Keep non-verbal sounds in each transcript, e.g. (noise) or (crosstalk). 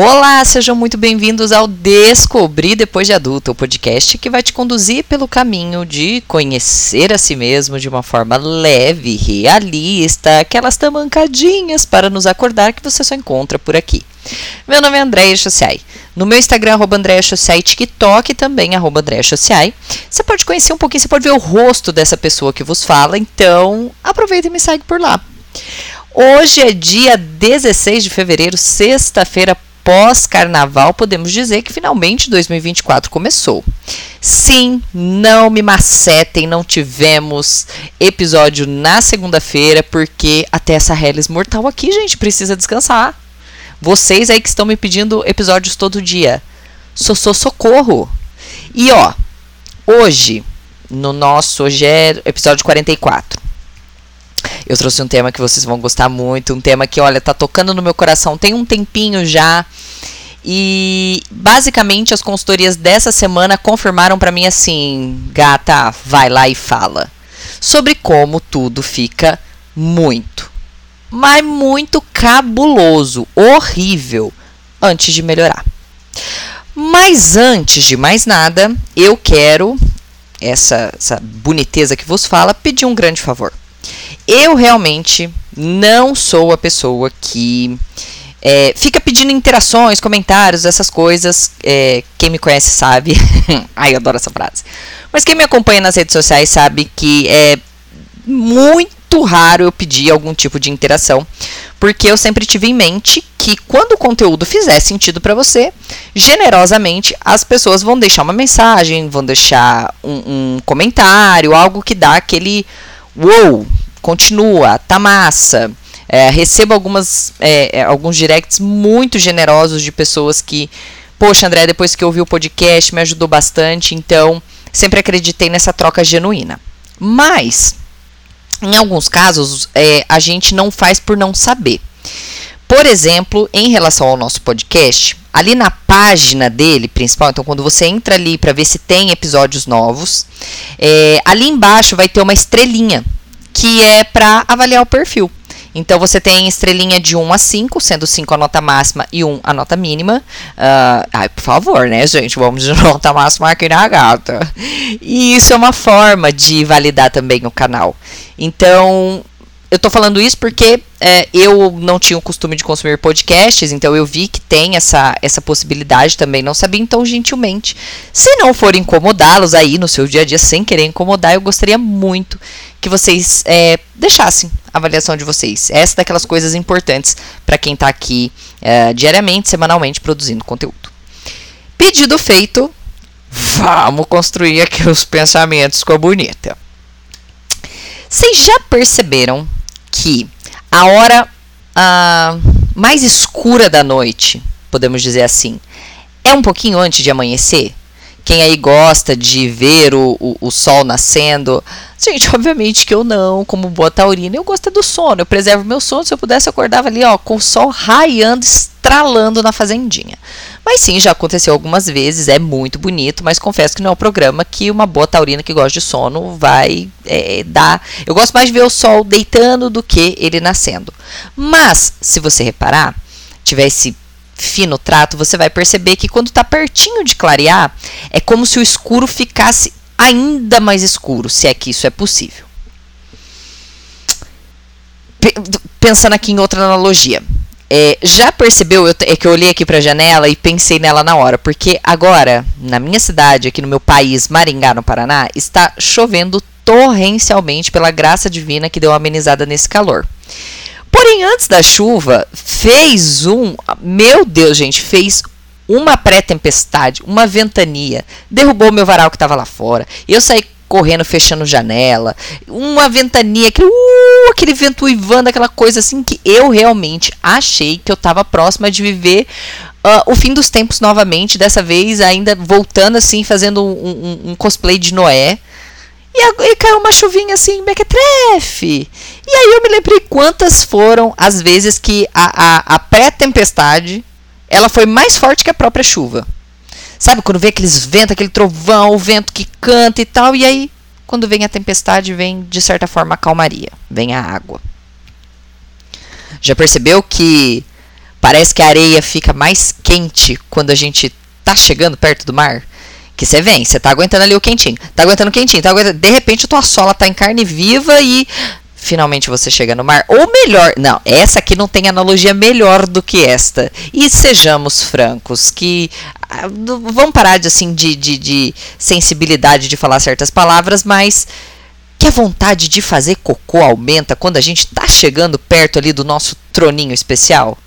Olá, sejam muito bem-vindos ao Descobrir Depois de Adulto, o podcast que vai te conduzir pelo caminho de conhecer a si mesmo de uma forma leve, realista, aquelas tamancadinhas para nos acordar que você só encontra por aqui. Meu nome é Andréia Chociai. No meu Instagram, arroba Andréia Chociai, TikTok também, arroba Andréia Chociai. Você pode conhecer um pouquinho, você pode ver o rosto dessa pessoa que vos fala, então aproveita e me segue por lá. Hoje é dia 16 de fevereiro, sexta-feira pós-carnaval, podemos dizer que finalmente 2024 começou. Sim, não me macetem, não tivemos episódio na segunda-feira, porque até essa Hellis mortal aqui, gente, precisa descansar. Vocês aí que estão me pedindo episódios todo dia. Sou socorro. E ó, hoje, no nosso, hoje é episódio 44. Eu trouxe um tema que vocês vão gostar muito, um tema que, olha, tá tocando no meu coração tem um tempinho já. E basicamente as consultorias dessa semana confirmaram para mim assim, gata, vai lá e fala sobre como tudo fica muito, mas muito cabuloso, horrível antes de melhorar. Mas antes de mais nada, eu quero essa, essa boniteza que vos fala pedir um grande favor. Eu realmente não sou a pessoa que é, fica pedindo interações, comentários, essas coisas. É, quem me conhece sabe. (laughs) Ai, eu adoro essa frase. Mas quem me acompanha nas redes sociais sabe que é muito raro eu pedir algum tipo de interação, porque eu sempre tive em mente que quando o conteúdo fizer sentido para você, generosamente as pessoas vão deixar uma mensagem, vão deixar um, um comentário, algo que dá aquele wow, continua, tá massa. É, recebo algumas, é, é, alguns directs muito generosos de pessoas que, poxa, André, depois que eu ouvi o podcast me ajudou bastante, então sempre acreditei nessa troca genuína. Mas, em alguns casos, é, a gente não faz por não saber. Por exemplo, em relação ao nosso podcast, ali na página dele principal, então quando você entra ali para ver se tem episódios novos, é, ali embaixo vai ter uma estrelinha que é para avaliar o perfil. Então você tem estrelinha de 1 a 5, sendo 5 a nota máxima e 1 a nota mínima. Uh, ai, por favor, né, gente? Vamos de (laughs) nota máxima aqui na gata. E isso é uma forma de validar também o canal. Então, eu tô falando isso porque é, eu não tinha o costume de consumir podcasts, então eu vi que tem essa, essa possibilidade também, não sabia, então, gentilmente, se não for incomodá-los aí no seu dia a dia, sem querer incomodar, eu gostaria muito que vocês é, deixassem a avaliação de vocês. Essa é daquelas coisas importantes para quem está aqui é, diariamente, semanalmente, produzindo conteúdo. Pedido feito, vamos construir aqui os pensamentos com a bonita. Vocês já perceberam que a hora ah, mais escura da noite, podemos dizer assim, é um pouquinho antes de amanhecer? Quem aí gosta de ver o, o, o, sol nascendo. Gente, (laughs) obviamente que eu não, como boa taurina, eu gosto do sono, eu preservo meu sono. Se eu pudesse, eu acordava ali, ó, com o sol raiando, estralando na fazendinha. Mas sim, já aconteceu algumas vezes, é muito bonito, mas confesso que não é um programa que uma boa taurina que gosta de sono vai é, dar. Eu gosto mais de ver o sol deitando do que ele nascendo. Mas, se você reparar, tivesse fino trato, você vai perceber que quando está pertinho de clarear, é como se o escuro ficasse ainda mais escuro, se é que isso é possível. Pensando aqui em outra analogia. É, já percebeu, eu, é que eu olhei aqui para a janela e pensei nela na hora, porque agora, na minha cidade, aqui no meu país, Maringá, no Paraná, está chovendo torrencialmente pela graça divina que deu uma amenizada nesse calor. Porém, antes da chuva, fez um. Meu Deus, gente, fez uma pré-tempestade, uma ventania. Derrubou meu varal que estava lá fora. Eu saí correndo, fechando janela. Uma ventania, aquele, uh, aquele vento uivando, aquela coisa assim que eu realmente achei que eu estava próxima de viver uh, o fim dos tempos novamente. Dessa vez, ainda voltando assim, fazendo um, um, um cosplay de Noé. E, e, caiu uma chuvinha assim, mequetrefe. E aí eu me lembrei quantas foram as vezes que a, a, a pré-tempestade ela foi mais forte que a própria chuva. Sabe, quando vem aqueles ventos, aquele trovão, o vento que canta e tal, e aí, quando vem a tempestade, vem, de certa forma, a calmaria, vem a água. Já percebeu que Parece que a areia fica mais quente quando a gente tá chegando perto do mar. Que você vem, você tá aguentando ali o quentinho, tá aguentando o quentinho, tá aguentando. De repente a tua sola tá em carne viva e finalmente você chega no mar. Ou melhor, não, essa aqui não tem analogia melhor do que esta. E sejamos francos, que ah, vamos parar de assim de, de, de sensibilidade de falar certas palavras, mas que a vontade de fazer cocô aumenta quando a gente tá chegando perto ali do nosso troninho especial.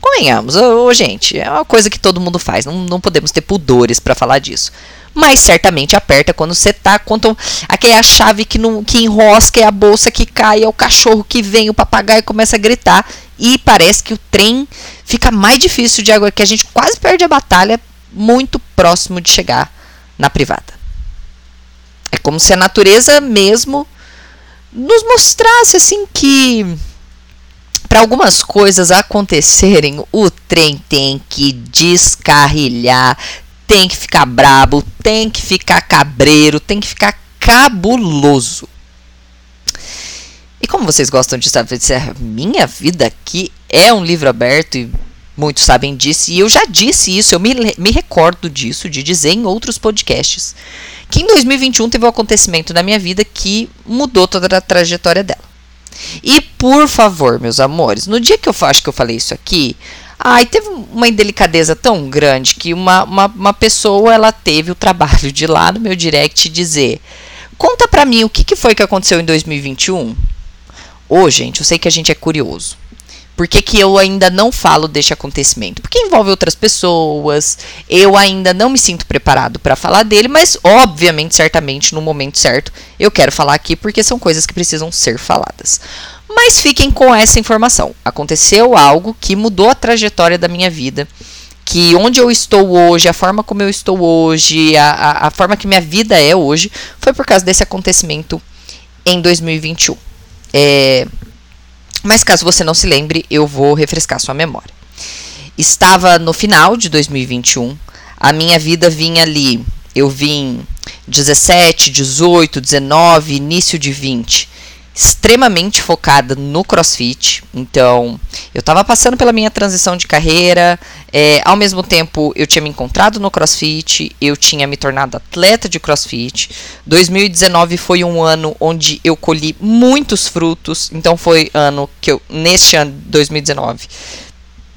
Convenhamos, gente, é uma coisa que todo mundo faz, não, não podemos ter pudores para falar disso. Mas certamente aperta quando você tá, quando aquela é a chave que, não, que enrosca, é a bolsa que cai, é o cachorro que vem, o papagaio começa a gritar. E parece que o trem fica mais difícil de água, que a gente quase perde a batalha muito próximo de chegar na privada. É como se a natureza mesmo nos mostrasse assim que para algumas coisas acontecerem, o trem tem que descarrilhar, tem que ficar brabo, tem que ficar cabreiro, tem que ficar cabuloso. E como vocês gostam de saber, minha vida aqui é um livro aberto e muitos sabem disso, e eu já disse isso, eu me, me recordo disso, de dizer em outros podcasts, que em 2021 teve um acontecimento na minha vida que mudou toda a trajetória dela. E por favor, meus amores, no dia que eu acho que eu falei isso aqui, ai, teve uma indelicadeza tão grande que uma, uma, uma pessoa ela teve o trabalho de ir lá no meu direct dizer: conta pra mim o que, que foi que aconteceu em 2021. Ô, oh, gente, eu sei que a gente é curioso. Por que, que eu ainda não falo deste acontecimento? Porque envolve outras pessoas, eu ainda não me sinto preparado para falar dele, mas obviamente, certamente, no momento certo, eu quero falar aqui porque são coisas que precisam ser faladas. Mas fiquem com essa informação. Aconteceu algo que mudou a trajetória da minha vida que onde eu estou hoje, a forma como eu estou hoje, a, a, a, forma que minha vida é hoje, foi por causa desse acontecimento em 2021. É, mas caso você não se lembre, eu vou refrescar sua memória. Estava no final de 2021, a minha vida vinha ali, eu vim 17, 18, 19, início de 20 extremamente focada no crossfit. Então, eu estava passando pela minha transição de carreira, é, ao mesmo tempo eu tinha me encontrado no crossfit, eu tinha me tornado atleta de crossfit. 2019 foi um ano onde eu colhi muitos frutos, então foi ano que eu, neste ano, 2019,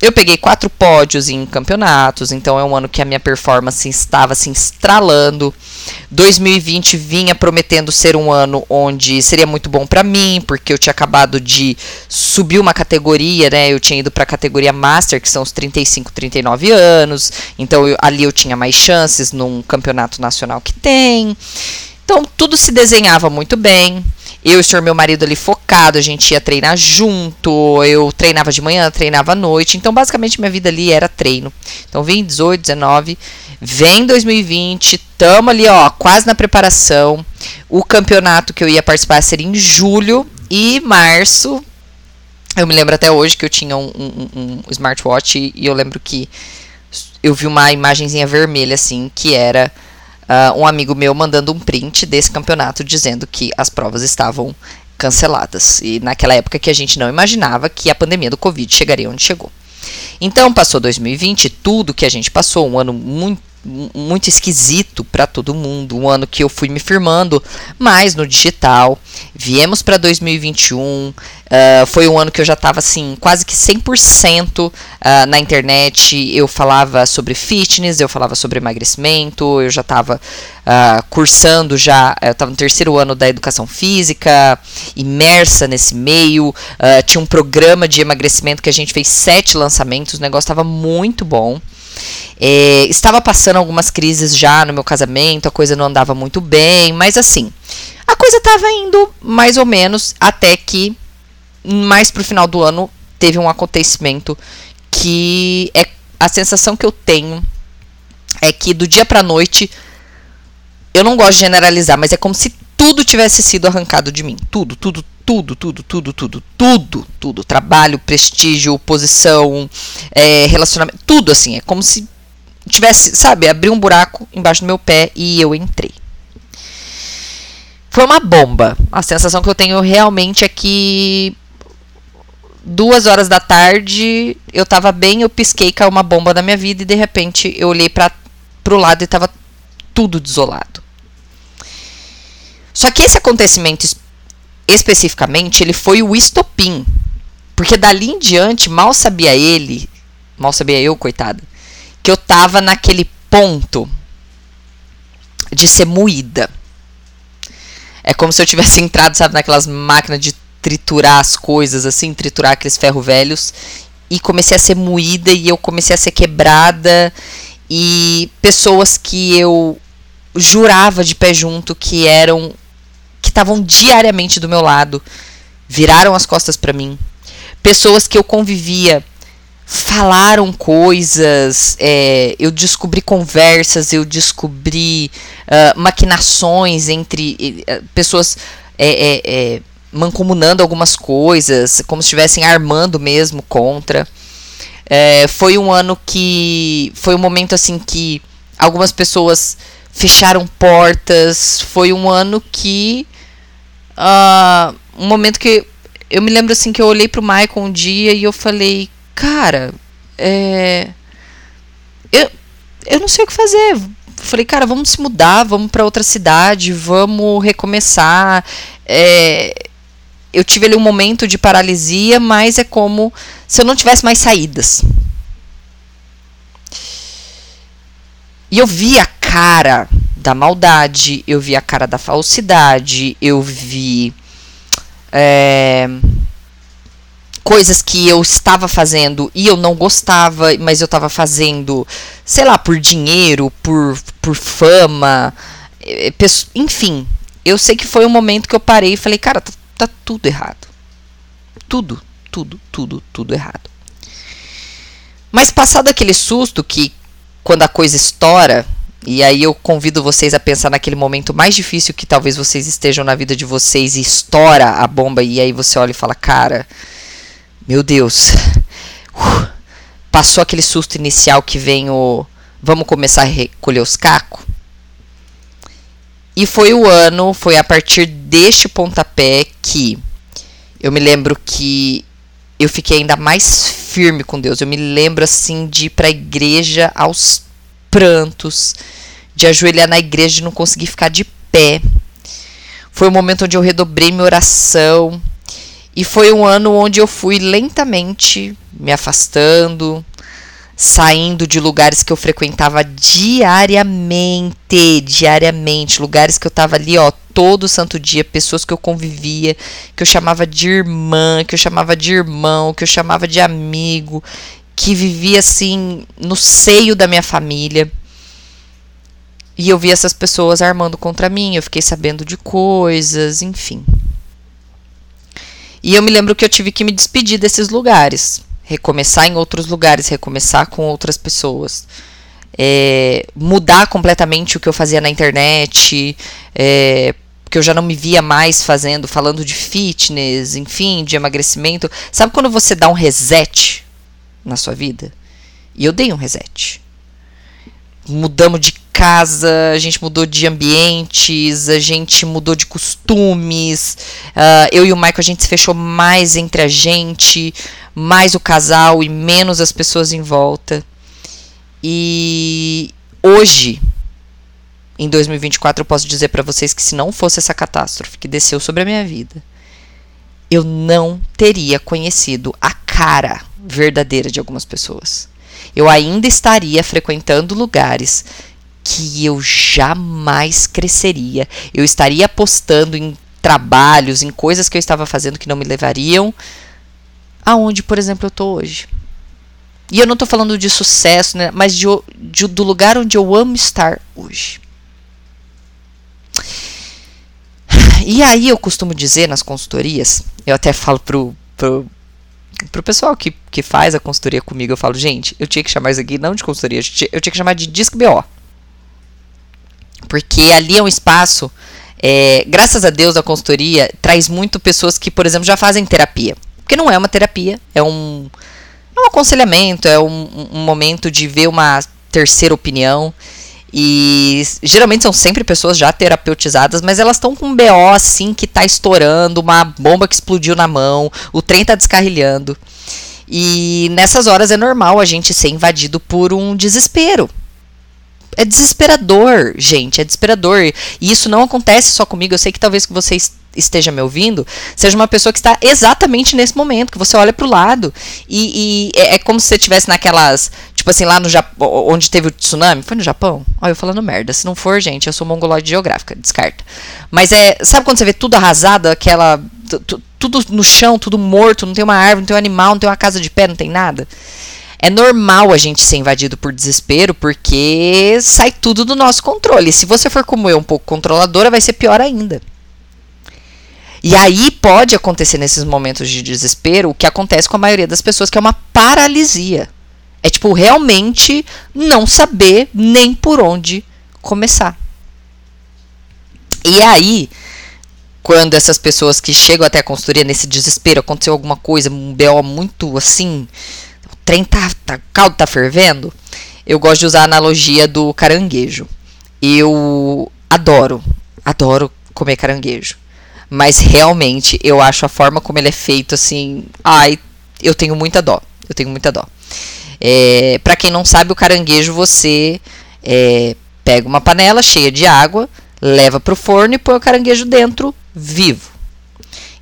eu peguei quatro pódios em campeonatos, então é um ano que a minha performance estava se assim, estralando. 2020 vinha prometendo ser um ano onde seria muito bom para mim, porque eu tinha acabado de subir uma categoria, né? Eu tinha ido para a categoria Master, que são os 35, 39 anos. Então eu, ali eu tinha mais chances num campeonato nacional que tem. Então tudo se desenhava muito bem. Eu e o senhor, meu marido ali focado, a gente ia treinar junto. Eu treinava de manhã, treinava à noite. Então, basicamente, minha vida ali era treino. Então, vim 18, 19, vem 2020, tamo ali, ó, quase na preparação. O campeonato que eu ia participar seria em julho e março. Eu me lembro até hoje que eu tinha um, um, um smartwatch e eu lembro que eu vi uma imagenzinha vermelha assim, que era uh, um amigo meu mandando um print desse campeonato dizendo que as provas estavam canceladas. E naquela época que a gente não imaginava que a pandemia do Covid chegaria onde chegou. Então passou 2020, tudo que a gente passou, um ano muito muito esquisito para todo mundo, um ano que eu fui me firmando mais no digital. Viemos para 2021, uh, foi um ano que eu já estava assim, quase que 100% uh, na internet. Eu falava sobre fitness, eu falava sobre emagrecimento, eu já estava uh, cursando já, eu estava no terceiro ano da educação física, imersa nesse meio. Uh, tinha um programa de emagrecimento que a gente fez sete lançamentos, o negócio estava muito bom. É, estava passando algumas crises já no meu casamento, a coisa não andava muito bem, mas assim, a coisa estava indo mais ou menos até que mais pro final do ano teve um acontecimento que é a sensação que eu tenho é que do dia para noite eu não gosto de generalizar, mas é como se tudo tivesse sido arrancado de mim. Tudo, tudo, tudo, tudo, tudo, tudo, tudo, tudo. Trabalho, prestígio, posição, é, relacionamento, tudo assim. É como se tivesse, sabe, abriu um buraco embaixo do meu pé e eu entrei. Foi uma bomba. A sensação que eu tenho realmente é que duas horas da tarde, eu tava bem, eu pisquei, caiu uma bomba na minha vida e de repente eu olhei para pro lado e tava tudo desolado. Só que esse acontecimento especificamente, ele foi o estopim. Porque dali em diante, mal sabia ele, mal sabia eu, coitada, que eu tava naquele ponto de ser moída. É como se eu tivesse entrado, sabe, naquelas máquinas de triturar as coisas, assim, triturar aqueles ferro velhos. E comecei a ser moída e eu comecei a ser quebrada. E pessoas que eu jurava de pé junto que eram. Estavam diariamente do meu lado, viraram as costas para mim. Pessoas que eu convivia falaram coisas, é, eu descobri conversas, eu descobri uh, maquinações entre uh, pessoas é, é, mancomunando algumas coisas, como se estivessem armando mesmo contra. foi um ano que. Foi um momento assim que algumas pessoas fecharam portas. Foi um ano que. Uh, um momento que. Eu me lembro assim que eu olhei pro Michael um dia e eu falei, cara, é. Eu, eu não sei o que fazer. Falei, cara, vamos se mudar, vamos para outra cidade, vamos recomeçar. É, eu tive ali um momento de paralisia, mas é como se eu não tivesse mais saídas. E eu vi a cara da maldade, eu vi a cara da falsidade, eu vi. É, coisas que eu estava fazendo e eu não gostava, mas eu estava fazendo, sei lá, por dinheiro, por, por fama, é, enfim. Eu sei que foi um momento que eu parei e falei, cara, tá, tá tudo errado. Tudo, tudo, tudo, tudo errado. Mas passado aquele susto que quando a coisa estoura, e aí eu convido vocês a pensar naquele momento mais difícil que talvez vocês estejam na vida de vocês e estoura a bomba e aí você olha e fala, cara, meu Deus. Uh, passou aquele susto inicial que vem o vamos começar a recolher os cacos. E foi o ano, foi a partir deste pontapé que eu me lembro que eu fiquei ainda mais firme com Deus. Eu me lembro assim de ir para a igreja aos prantos, de ajoelhar na igreja e não conseguir ficar de pé. Foi o momento onde eu redobrei minha oração. E foi um ano onde eu fui lentamente me afastando, saindo de lugares que eu frequentava diariamente, diariamente, lugares que eu tava ali, ó, todo santo dia, pessoas que eu convivia, que eu chamava de irmã, que eu chamava de irmão, que eu chamava de amigo, que vivia assim no seio da minha família. E eu vi essas pessoas armando contra mim, eu fiquei sabendo de coisas, enfim. E eu me lembro que eu tive que me despedir desses lugares, recomeçar em outros lugares, recomeçar com outras pessoas. É, mudar completamente o que eu fazia na internet, é, porque eu já não me via mais fazendo, falando de fitness, enfim, de emagrecimento. Sabe quando você dá um reset na sua vida? E eu dei um reset. Mudamos de casa, a gente mudou de ambientes, a gente mudou de costumes. Uh, eu e o Michael a gente se fechou mais entre a gente, mais o casal e menos as pessoas em volta. E hoje, em 2024, eu posso dizer para vocês que se não fosse essa catástrofe que desceu sobre a minha vida, eu não teria conhecido a cara verdadeira de algumas pessoas. Eu ainda estaria frequentando lugares que eu jamais cresceria. Eu estaria apostando em trabalhos, em coisas que eu estava fazendo que não me levariam aonde, por exemplo, eu estou hoje. E eu não estou falando de sucesso, né, mas de, de, do lugar onde eu amo estar hoje. E aí eu costumo dizer nas consultorias, eu até falo pro, pro, pro pessoal que, que faz a consultoria comigo, eu falo, gente, eu tinha que chamar isso aqui não de consultoria, eu tinha, eu tinha que chamar de Disc BO. Porque ali é um espaço, é, graças a Deus, a consultoria traz muito pessoas que, por exemplo, já fazem terapia. Porque não é uma terapia, é um, é um aconselhamento, é um, um momento de ver uma terceira opinião. E geralmente são sempre pessoas já terapeutizadas, mas elas estão com um BO assim que tá estourando, uma bomba que explodiu na mão, o trem tá descarrilhando. E nessas horas é normal a gente ser invadido por um desespero. É desesperador, gente, é desesperador. E isso não acontece só comigo. Eu sei que talvez que vocês esteja me ouvindo, seja uma pessoa que está exatamente nesse momento, que você olha para o lado e, e é, é, como se você estivesse naquelas, tipo assim, lá no Japão, onde teve o tsunami, foi no Japão? Olha, eu falando merda, se não for, gente, eu sou mongoloide geográfica, descarta. Mas é, sabe quando você vê tudo arrasado, aquela, tudo no chão, tudo morto, não tem uma árvore, não tem um animal, não tem uma casa de pé, não tem nada? É normal a gente ser invadido por desespero, porque sai tudo do nosso controle. Se você for como eu, um pouco controladora, vai ser pior ainda. E aí pode acontecer nesses momentos de desespero o que acontece com a maioria das pessoas, que é uma paralisia. É tipo realmente não saber nem por onde começar. E aí, quando essas pessoas que chegam até a consultoria nesse desespero, aconteceu alguma coisa, um BO muito assim, o trem tá, tá, caldo tá fervendo, eu gosto de usar a analogia do caranguejo. Eu adoro, adoro comer caranguejo. Mas realmente, eu acho a forma como ele é feito assim. Ai, eu tenho muita dó. Eu tenho muita dó. É, para quem não sabe, o caranguejo você é, pega uma panela cheia de água, leva para o forno e põe o caranguejo dentro vivo.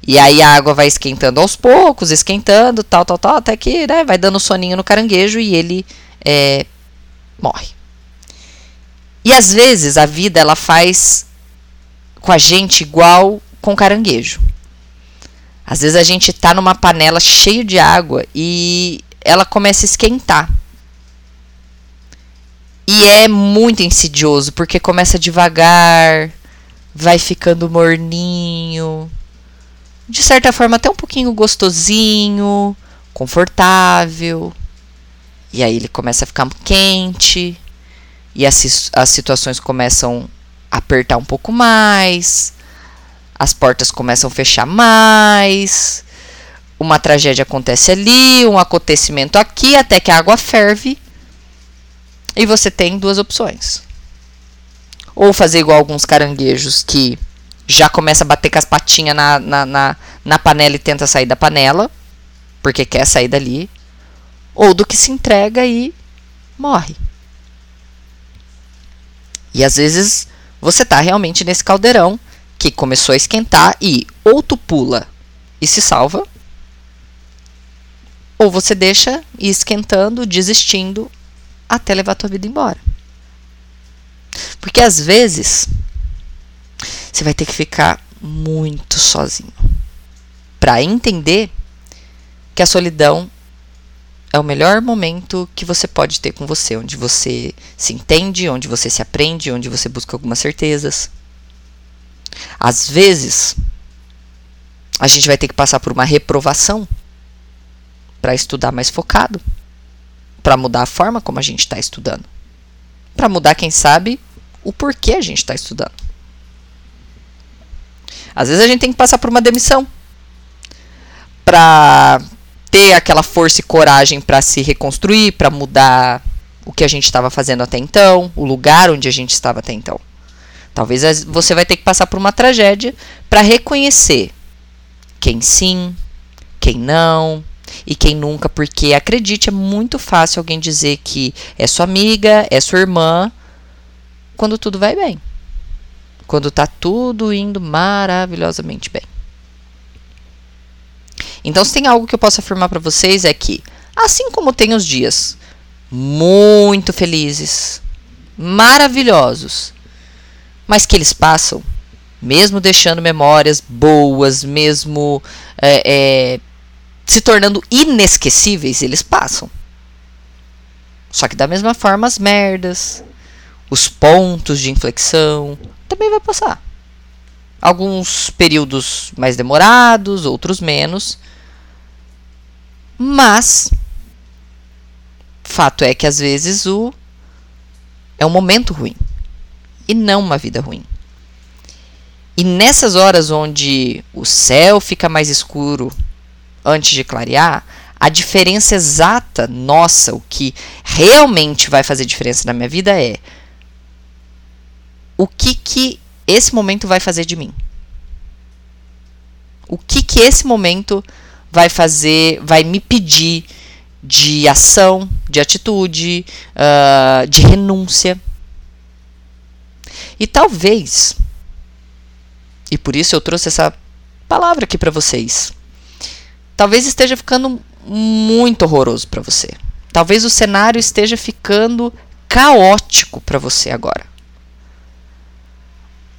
E aí a água vai esquentando aos poucos, esquentando, tal, tal, tal, até que né, vai dando soninho no caranguejo e ele é, morre. E às vezes a vida ela faz com a gente igual com caranguejo. Às vezes a gente tá numa panela cheia de água e ela começa a esquentar. E é muito insidioso, porque começa devagar, vai ficando morninho, de certa forma até um pouquinho gostosinho, confortável. E aí ele começa a ficar quente, e as, as situações começam a apertar um pouco mais, as portas começam a fechar mais, uma tragédia acontece ali, um acontecimento aqui, até que a água ferve. E você tem duas opções. Ou fazer igual alguns caranguejos que já começa a bater com as patinhas na, na, na, na panela e tenta sair da panela, porque quer sair dali. Ou do que se entrega e morre. E às vezes você tá realmente nesse caldeirão que começou a esquentar e ou tu pula e se salva, ou você deixa ir esquentando, desistindo, até levar a tua vida embora. Porque às vezes você vai ter que ficar muito sozinho para entender que a solidão é o melhor momento que você pode ter com você, onde você se entende, onde você se aprende, onde você busca algumas certezas. Às vezes, a gente vai ter que passar por uma reprovação para estudar mais focado, para mudar a forma como a gente está estudando, para mudar, quem sabe, o porquê a gente está estudando. Às vezes a gente tem que passar por uma demissão para ter aquela força e coragem para se reconstruir, para mudar o que a gente estava fazendo até então, o lugar onde a gente estava até então. Talvez você vai ter que passar por uma tragédia para reconhecer quem sim, quem não e quem nunca, porque acredite, é muito fácil alguém dizer que é sua amiga, é sua irmã, quando tudo vai bem. Quando tá tudo indo maravilhosamente bem. Então, se tem algo que eu posso afirmar para vocês é que, assim como tem os dias muito felizes, maravilhosos, mas que eles passam, mesmo deixando memórias boas, mesmo é, é, se tornando inesquecíveis, eles passam. Só que da mesma forma as merdas, os pontos de inflexão, também vai passar. Alguns períodos mais demorados, outros menos. Mas fato é que às vezes o é um momento ruim e não uma vida ruim. E nessas horas onde o céu fica mais escuro antes de clarear, a diferença exata nossa, o que realmente vai fazer diferença na minha vida é o que que esse momento vai fazer de mim? O que que esse momento vai fazer, vai me pedir de ação, de atitude, uh, de renúncia. E talvez, e por isso eu trouxe essa palavra aqui para vocês, talvez esteja ficando muito horroroso para você. Talvez o cenário esteja ficando caótico para você agora.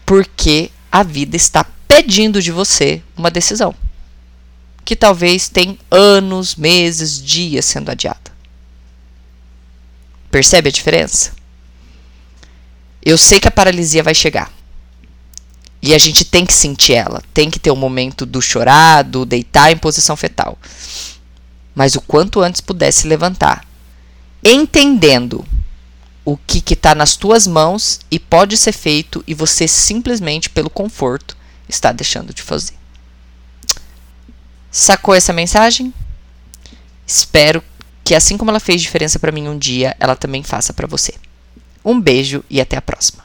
Porque a vida está pedindo de você uma decisão que talvez tem anos, meses, dias sendo adiada. Percebe a diferença? Eu sei que a paralisia vai chegar. E a gente tem que sentir ela. Tem que ter o um momento do chorar, do deitar em posição fetal. Mas o quanto antes pudesse levantar. Entendendo o que está nas tuas mãos e pode ser feito e você simplesmente, pelo conforto, está deixando de fazer. Sacou essa mensagem? Espero que assim como ela fez diferença para mim um dia, ela também faça para você. Um beijo e até a próxima.